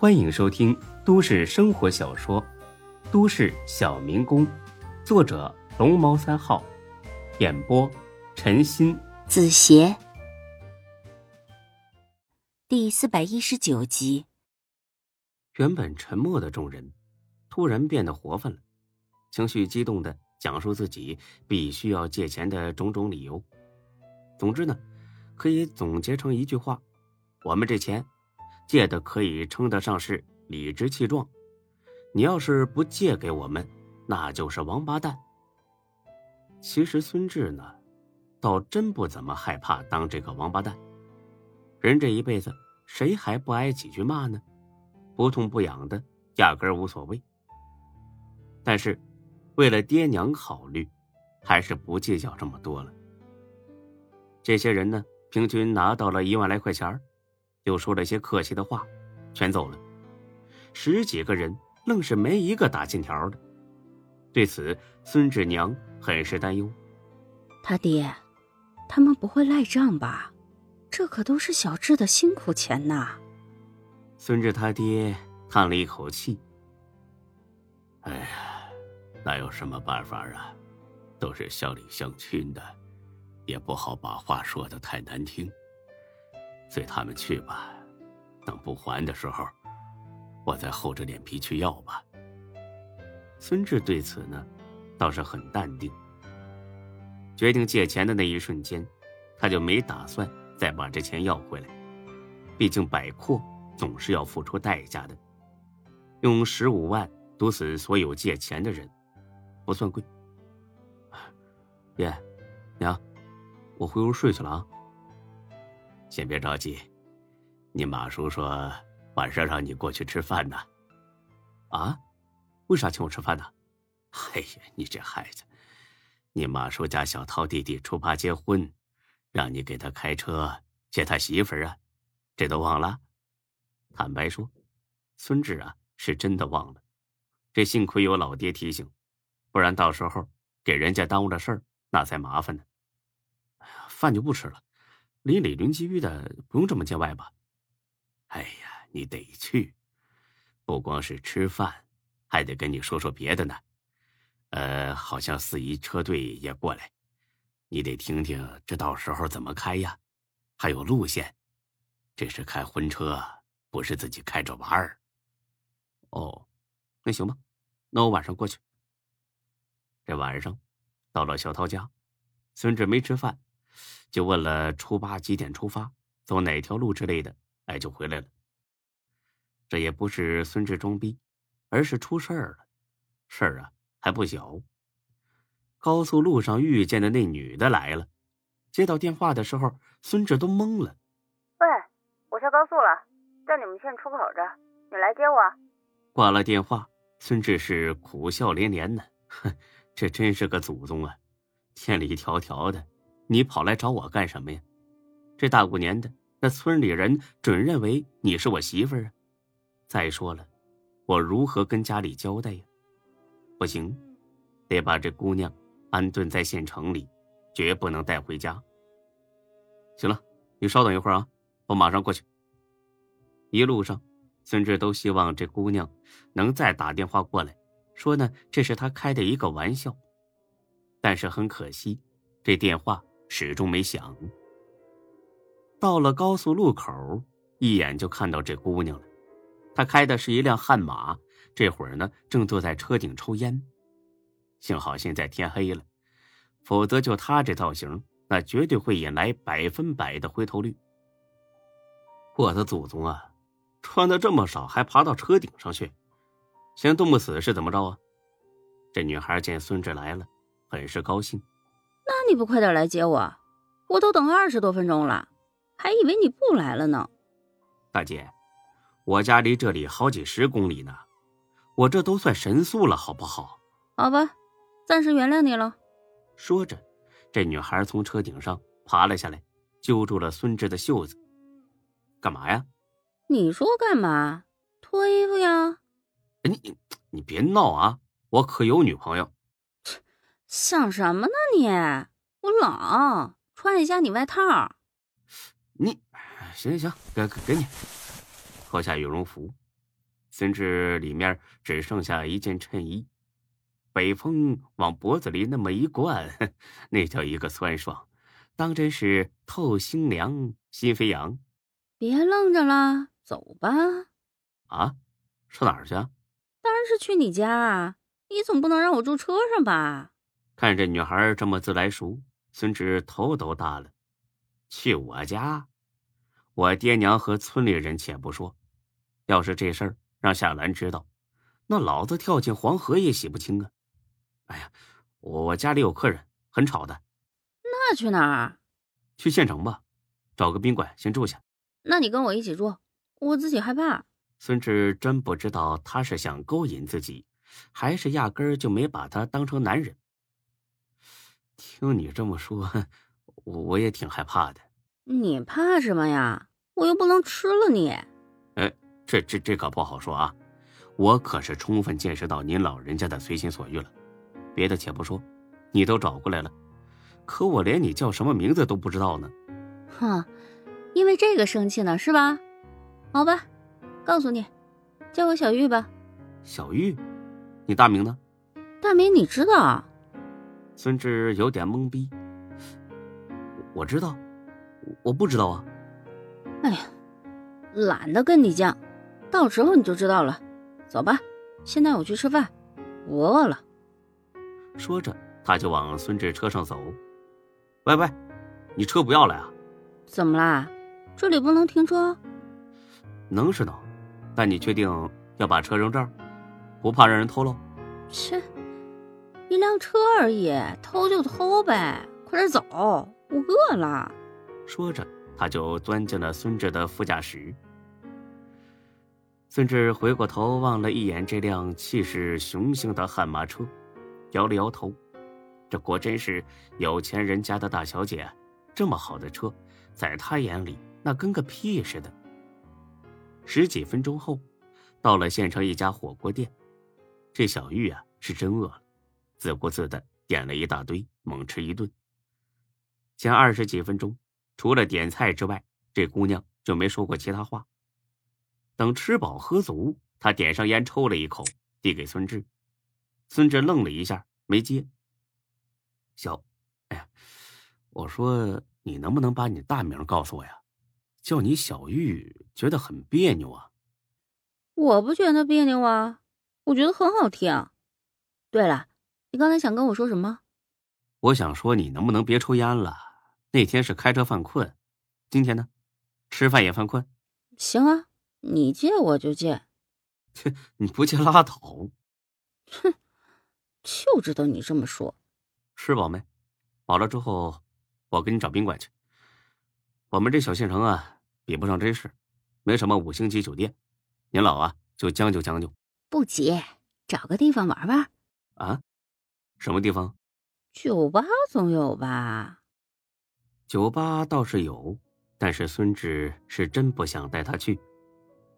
欢迎收听都市生活小说《都市小民工》，作者龙猫三号，演播陈鑫、子邪，第四百一十九集。原本沉默的众人，突然变得活泛了，情绪激动的讲述自己必须要借钱的种种理由。总之呢，可以总结成一句话：我们这钱。借的可以称得上是理直气壮，你要是不借给我们，那就是王八蛋。其实孙志呢，倒真不怎么害怕当这个王八蛋。人这一辈子，谁还不挨几句骂呢？不痛不痒的，压根无所谓。但是，为了爹娘考虑，还是不计较这么多了。这些人呢，平均拿到了一万来块钱又说了些客气的话，全走了。十几个人愣是没一个打欠条的。对此，孙志娘很是担忧。他爹，他们不会赖账吧？这可都是小志的辛苦钱呐。孙志他爹叹了一口气：“哎呀，那有什么办法啊？都是乡里乡亲的，也不好把话说的太难听。”随他们去吧，等不还的时候，我再厚着脸皮去要吧。孙志对此呢，倒是很淡定。决定借钱的那一瞬间，他就没打算再把这钱要回来。毕竟摆阔总是要付出代价的。用十五万堵死所有借钱的人，不算贵。爹，娘，我回屋睡去了啊。先别着急，你马叔说晚上让你过去吃饭呢。啊？为啥请我吃饭呢？哎呀，你这孩子，你马叔家小涛弟弟初八结婚，让你给他开车接他媳妇儿啊，这都忘了？坦白说，孙志啊是真的忘了。这幸亏有老爹提醒，不然到时候给人家耽误了事儿，那才麻烦呢。饭就不吃了。邻里邻居的，不用这么见外吧？哎呀，你得去，不光是吃饭，还得跟你说说别的呢。呃，好像四姨车队也过来，你得听听这到时候怎么开呀？还有路线，这是开婚车，不是自己开着玩儿。哦，那行吧，那我晚上过去。这晚上，到了小涛家，孙志没吃饭。就问了初八几点出发，走哪条路之类的，哎，就回来了。这也不是孙志装逼，而是出事儿了，事儿啊还不小。高速路上遇见的那女的来了，接到电话的时候，孙志都懵了。喂，我下高速了，在你们县出口这，你来接我。挂了电话，孙志是苦笑连连呢。哼，这真是个祖宗啊，千里迢迢的。你跑来找我干什么呀？这大过年的，那村里人准认为你是我媳妇儿啊。再说了，我如何跟家里交代呀？不行，得把这姑娘安顿在县城里，绝不能带回家。行了，你稍等一会儿啊，我马上过去。一路上，孙志都希望这姑娘能再打电话过来，说呢这是他开的一个玩笑。但是很可惜，这电话。始终没响。到了高速路口，一眼就看到这姑娘了。她开的是一辆悍马，这会儿呢正坐在车顶抽烟。幸好现在天黑了，否则就她这造型，那绝对会引来百分百的回头率。我的祖宗啊，穿的这么少还爬到车顶上去，嫌冻不死是怎么着啊？这女孩见孙志来了，很是高兴。那你不快点来接我？我都等了二十多分钟了，还以为你不来了呢。大姐，我家离这里好几十公里呢，我这都算神速了，好不好？好吧，暂时原谅你了。说着，这女孩从车顶上爬了下来，揪住了孙志的袖子。干嘛呀？你说干嘛？脱衣服呀？你你别闹啊！我可有女朋友。想什么呢你？我冷，穿一下你外套。你，行行行，给给你，脱下羽绒服，甚至里面只剩下一件衬衣，北风往脖子里那么一灌，那叫一个酸爽，当真是透心凉，心飞扬。别愣着了，走吧。啊，上哪儿去？当然是去你家啊，你总不能让我住车上吧？看这女孩这么自来熟，孙志头都大了。去我家？我爹娘和村里人且不说，要是这事儿让夏兰知道，那老子跳进黄河也洗不清啊！哎呀，我我家里有客人，很吵的。那去哪儿？去县城吧，找个宾馆先住下。那你跟我一起住，我自己害怕。孙志真不知道他是想勾引自己，还是压根儿就没把他当成男人。听你这么说，我我也挺害怕的。你怕什么呀？我又不能吃了你。哎，这这这可不好说啊！我可是充分见识到您老人家的随心所欲了。别的且不说，你都找过来了，可我连你叫什么名字都不知道呢。哼，因为这个生气呢是吧？好吧，告诉你，叫我小玉吧。小玉，你大名呢？大名你知道？孙志有点懵逼。我知道。我不知道啊。哎呀，懒得跟你犟，到时候你就知道了。走吧，先带我去吃饭，我饿了。说着，他就往孙志车上走。喂喂，你车不要了呀？怎么啦？这里不能停车？能是能，但你确定要把车扔这儿？不怕让人偷喽？切，一辆车而已，偷就偷呗，快点走，我饿了。说着，他就钻进了孙志的副驾驶。孙志回过头望了一眼这辆气势雄性的悍马车，摇了摇头。这果真是有钱人家的大小姐，这么好的车，在他眼里那跟个屁似的。十几分钟后，到了县城一家火锅店。这小玉啊，是真饿了，自顾自的点了一大堆，猛吃一顿。前二十几分钟。除了点菜之外，这姑娘就没说过其他话。等吃饱喝足，她点上烟抽了一口，递给孙志。孙志愣了一下，没接。小，哎呀，我说你能不能把你大名告诉我呀？叫你小玉，觉得很别扭啊。我不觉得别扭啊，我觉得很好听。对了，你刚才想跟我说什么？我想说，你能不能别抽烟了？那天是开车犯困，今天呢，吃饭也犯困。行啊，你借我就借。切，你不借拉倒。哼，就知道你这么说。吃饱没？饱了之后，我给你找宾馆去。我们这小县城啊，比不上真市，没什么五星级酒店。您老啊，就将就将就。不急，找个地方玩玩。啊？什么地方？酒吧总有吧。酒吧倒是有，但是孙志是真不想带他去。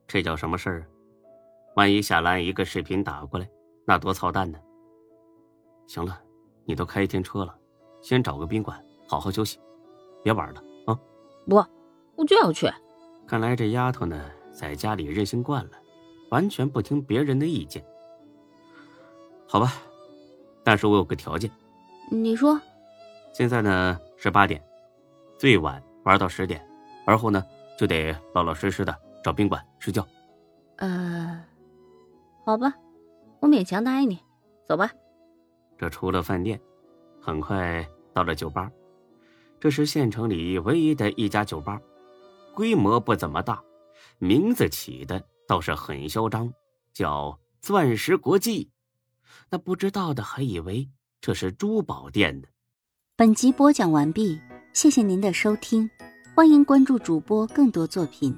这叫什么事儿？万一夏兰一个视频打过来，那多操蛋呢！行了，你都开一天车了，先找个宾馆好好休息，别玩了啊！不，我就要去。看来这丫头呢，在家里任性惯了，完全不听别人的意见。好吧，但是我有个条件。你说。现在呢是八点。最晚玩到十点，而后呢就得老老实实的找宾馆睡觉。呃，好吧，我勉强答应你。走吧。这出了饭店，很快到了酒吧。这是县城里唯一的一家酒吧，规模不怎么大，名字起的倒是很嚣张，叫“钻石国际”。那不知道的还以为这是珠宝店呢。本集播讲完毕。谢谢您的收听，欢迎关注主播更多作品。